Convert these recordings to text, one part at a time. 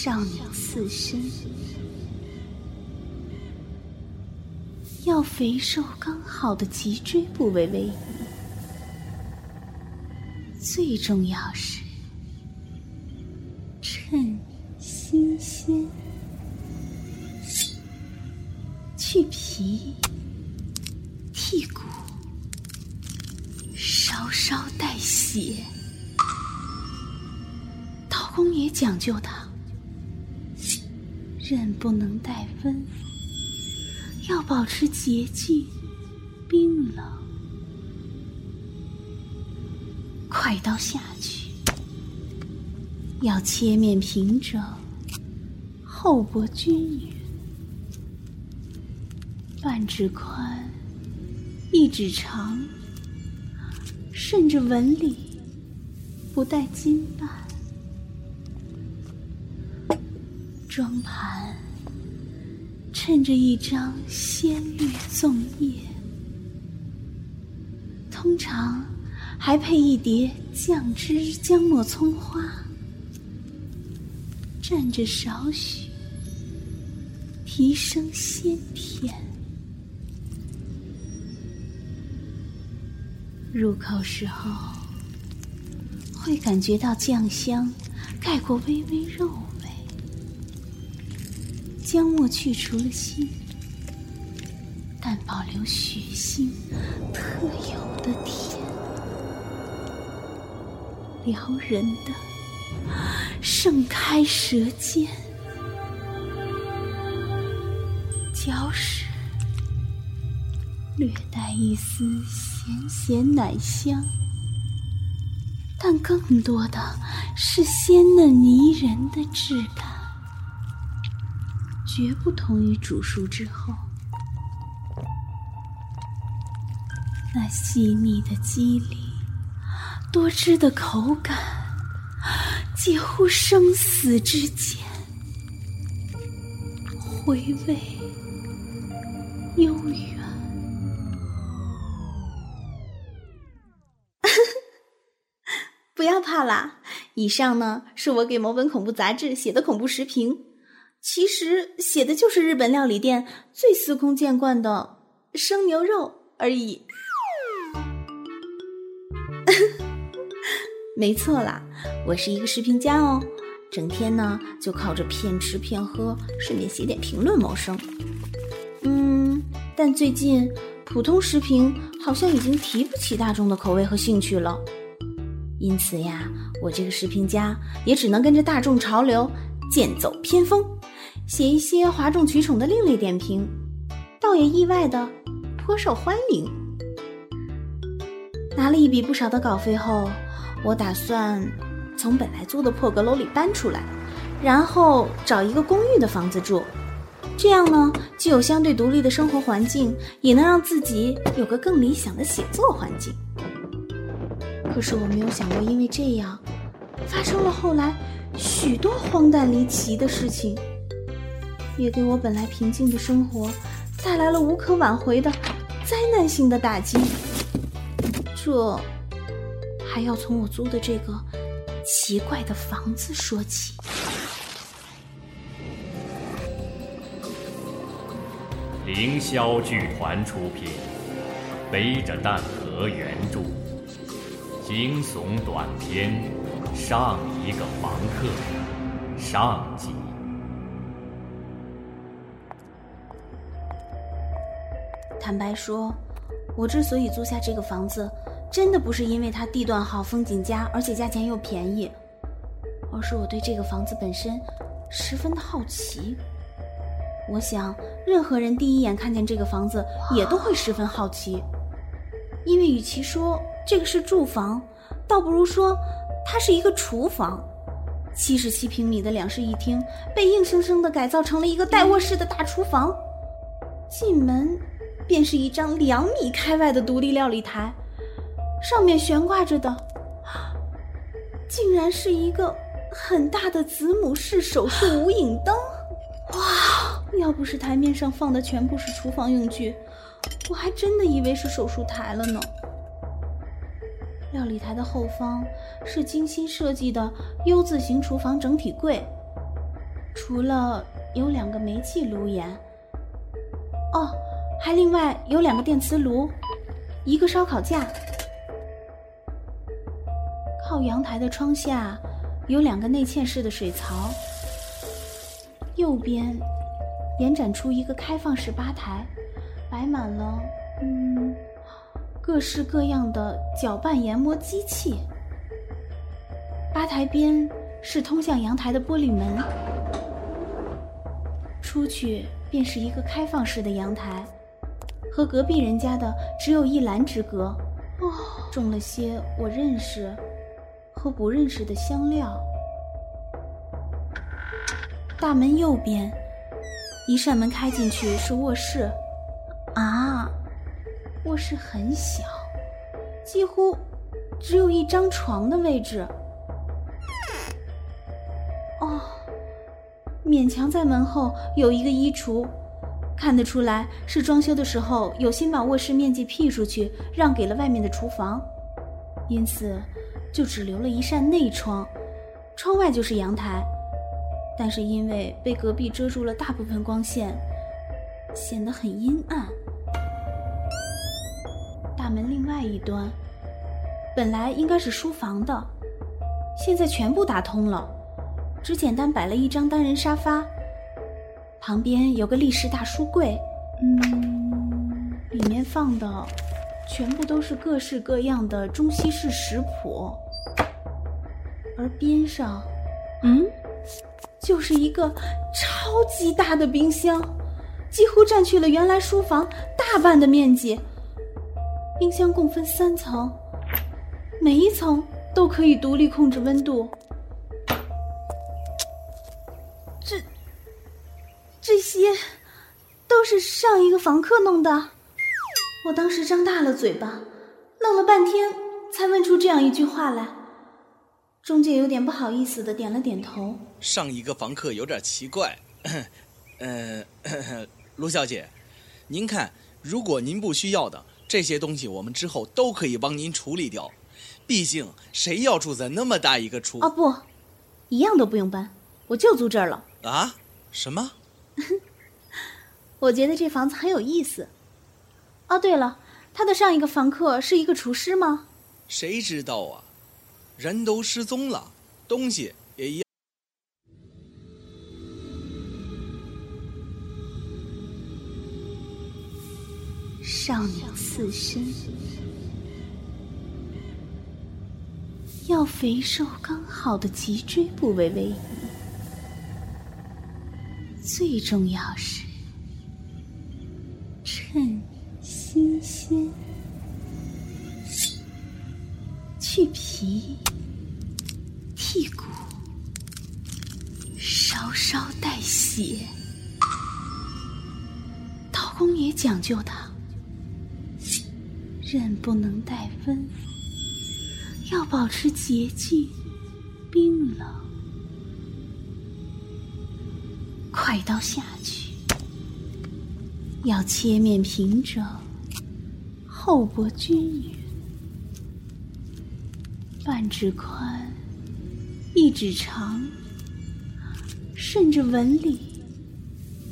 少女刺身，要肥瘦刚好的脊椎部位为宜。最重要是趁新鲜，去皮剔骨，稍稍带血。刀工也讲究的，刃不能带温，要保持洁净、冰冷。快刀下去，要切面平整，厚薄均匀，半指宽，一指长，顺着纹理，不带筋瓣。装盘，衬着一张鲜绿粽叶，通常。还配一碟酱汁姜末葱花，蘸着少许，提升鲜甜。入口时候，会感觉到酱香盖过微微肉味，姜末去除了腥，但保留血腥特有的甜。撩人的，盛开舌尖，嚼时略带一丝咸咸奶香，但更多的是鲜嫩迷人的质感，绝不同于煮熟之后那细腻的肌理。多汁的口感，几乎生死之间，回味悠远。不要怕啦！以上呢是我给某本恐怖杂志写的恐怖食评，其实写的就是日本料理店最司空见惯的生牛肉而已。没错啦，我是一个视频家哦，整天呢就靠着骗吃骗喝，顺便写点评论谋生。嗯，但最近普通视频好像已经提不起大众的口味和兴趣了，因此呀，我这个视频家也只能跟着大众潮流，剑走偏锋，写一些哗众取宠的另类点评，倒也意外的颇受欢迎。拿了一笔不少的稿费后。我打算从本来租的破阁楼里搬出来，然后找一个公寓的房子住。这样呢，既有相对独立的生活环境，也能让自己有个更理想的写作环境。可是我没有想过，因为这样，发生了后来许多荒诞离奇的事情，也给我本来平静的生活带来了无可挽回的灾难性的打击。这。还要从我租的这个奇怪的房子说起。凌霄剧团出品，背着蛋壳原著，惊悚短片《上一个房客》上集。坦白说，我之所以租下这个房子。真的不是因为它地段好、风景佳，而且价钱又便宜，而是我对这个房子本身十分的好奇。我想，任何人第一眼看见这个房子也都会十分好奇，因为与其说这个是住房，倒不如说它是一个厨房。七十七平米的两室一厅被硬生生的改造成了一个带卧室的大厨房，进门便是一张两米开外的独立料理台。上面悬挂着的，竟然是一个很大的子母式手术无影灯！哇，要不是台面上放的全部是厨房用具，我还真的以为是手术台了呢。料理台的后方是精心设计的 U 字形厨房整体柜，除了有两个煤气炉沿，哦，还另外有两个电磁炉，一个烧烤架。靠阳台的窗下有两个内嵌式的水槽，右边延展出一个开放式吧台，摆满了嗯各式各样的搅拌研磨机器。吧台边是通向阳台的玻璃门，出去便是一个开放式的阳台，和隔壁人家的只有一栏之隔。哦，种了些我认识。和不认识的香料。大门右边，一扇门开进去是卧室。啊，卧室很小，几乎只有一张床的位置。哦，勉强在门后有一个衣橱，看得出来是装修的时候有心把卧室面积辟出去，让给了外面的厨房，因此。就只留了一扇内窗，窗外就是阳台，但是因为被隔壁遮住了大部分光线，显得很阴暗。大门另外一端，本来应该是书房的，现在全部打通了，只简单摆了一张单人沙发，旁边有个立式大书柜，嗯，里面放的。全部都是各式各样的中西式食谱，而边上，嗯，就是一个超级大的冰箱，几乎占据了原来书房大半的面积。冰箱共分三层，每一层都可以独立控制温度。些，都是上一个房客弄的。我当时张大了嘴巴，愣了半天，才问出这样一句话来。中介有点不好意思的点了点头。上一个房客有点奇怪，呃，卢小姐，您看，如果您不需要的这些东西，我们之后都可以帮您处理掉。毕竟谁要住在那么大一个厨？啊不，一样都不用搬，我就租这儿了。啊？什么？我觉得这房子很有意思。哦，对了，他的上一个房客是一个厨师吗？谁知道啊，人都失踪了，东西也一样。少女刺身，要肥瘦刚好的脊椎部位为宜，最重要是趁。新鲜，去皮，剔骨，稍稍带血。刀工也讲究的，刃不能带温，要保持洁净、冰冷。快刀下去，要切面平整。厚薄均匀，半指宽，一指长，顺着纹理，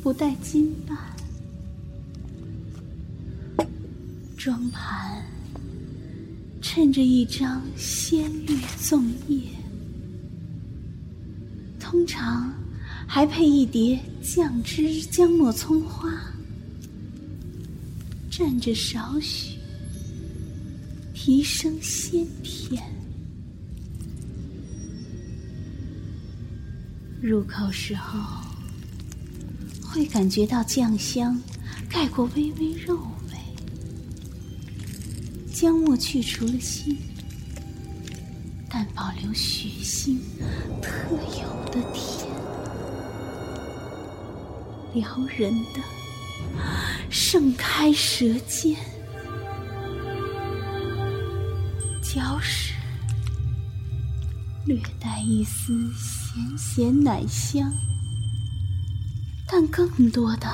不带筋瓣。装盘，衬着一张鲜绿粽叶，通常还配一碟酱汁姜末葱花，蘸着少许。提升鲜甜，入口时候会感觉到酱香盖过微微肉味，姜末去除了腥，但保留血腥特有的甜，撩人的盛开舌尖。嚼时，略带一丝咸咸奶香，但更多的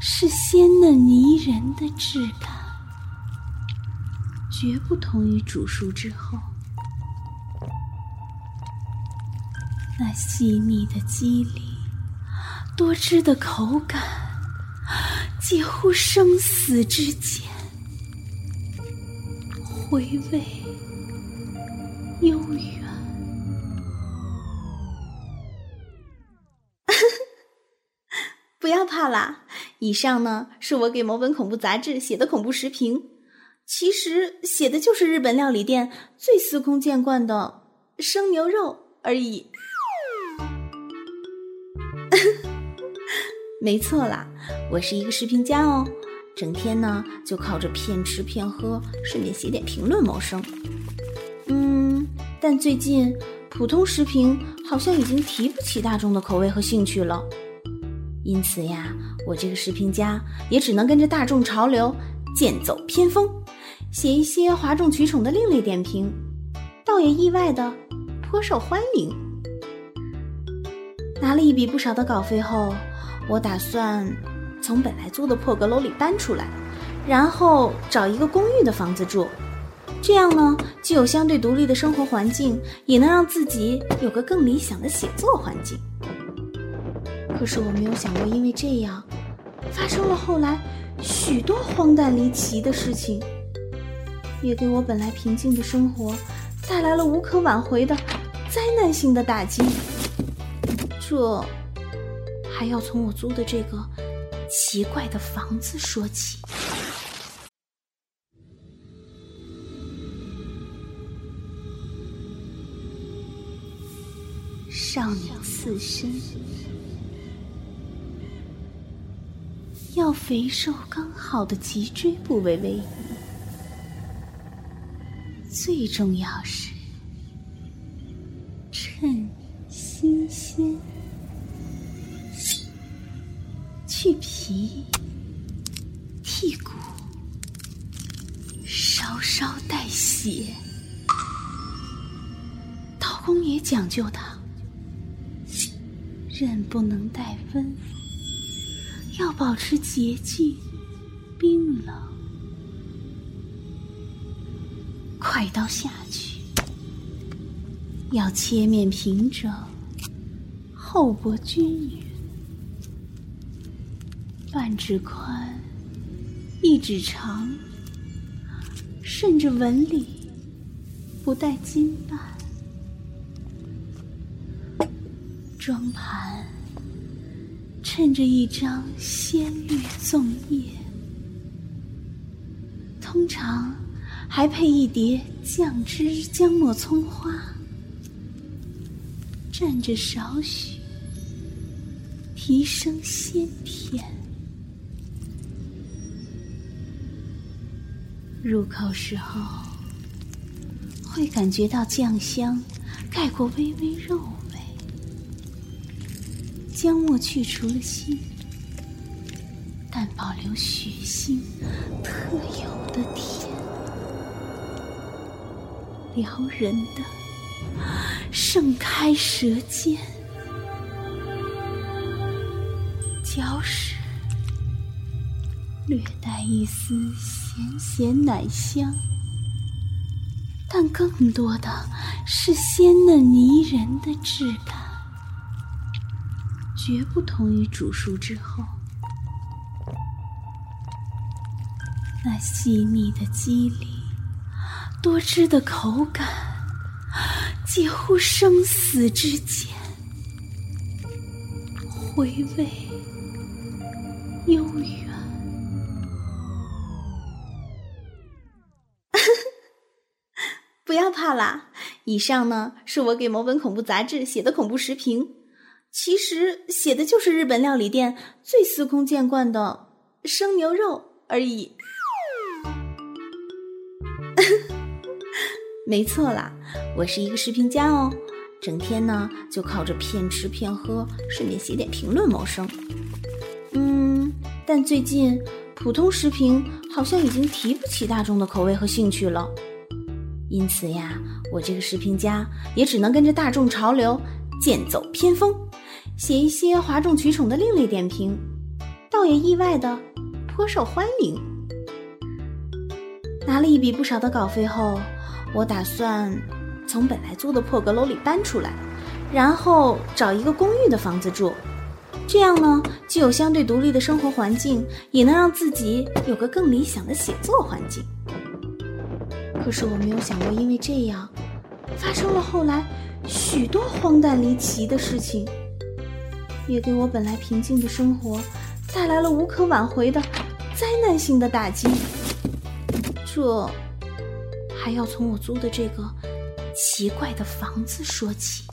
是鲜嫩迷人的质感，绝不同于煮熟之后那细腻的肌理多汁的口感，介乎生死之间，回味悠远。不要怕啦！以上呢是我给某本恐怖杂志写的恐怖食评，其实写的就是日本料理店最司空见惯的生牛肉而已。没错啦，我是一个食评家哦，整天呢就靠着骗吃骗喝，顺便写点评论谋生。嗯，但最近普通食评好像已经提不起大众的口味和兴趣了。因此呀，我这个视频家也只能跟着大众潮流，剑走偏锋，写一些哗众取宠的另类点评，倒也意外的颇受欢迎。拿了一笔不少的稿费后，我打算从本来租的破阁楼里搬出来，然后找一个公寓的房子住。这样呢，既有相对独立的生活环境，也能让自己有个更理想的写作环境。可是我没有想过，因为这样，发生了后来许多荒诞离奇的事情，也给我本来平静的生活带来了无可挽回的灾难性的打击。这还要从我租的这个奇怪的房子说起。少女刺身。要肥瘦刚好的脊椎部位为宜，最重要是趁新鲜，去皮剔骨，稍稍带血。刀工也讲究的，刃不能带温。要保持洁净、冰冷，快刀下去，要切面平整，厚薄均匀，半指宽，一指长，顺着纹理，不带筋瓣，装盘。衬着一张鲜绿粽叶，通常还配一碟酱汁姜末葱花，蘸着少许，提升鲜甜。入口时候，会感觉到酱香盖过微微肉味。姜末去除了腥，但保留血腥特有的甜，撩人的盛开舌尖，嚼时略带一丝咸咸奶香，但更多的是鲜嫩迷人的质感。绝不同于煮熟之后，那细腻的肌理、多汁的口感，几乎生死之间，回味。悠远。怕啦！以上呢是我给某本恐怖杂志写的恐怖食评。其实写的就是日本料理店最司空见惯的生牛肉而已。没错啦，我是一个视频家哦，整天呢就靠着骗吃骗喝，顺便写点评论谋生。嗯，但最近普通食评好像已经提不起大众的口味和兴趣了，因此呀，我这个视频家也只能跟着大众潮流，剑走偏锋。写一些哗众取宠的另类点评，倒也意外的颇受欢迎。拿了一笔不少的稿费后，我打算从本来租的破阁楼里搬出来，然后找一个公寓的房子住。这样呢，既有相对独立的生活环境，也能让自己有个更理想的写作环境。可是我没有想过，因为这样，发生了后来许多荒诞离奇的事情，也给我本来平静的生活带来了无可挽回的灾难性的打击。这还要从我租的这个奇怪的房子说起。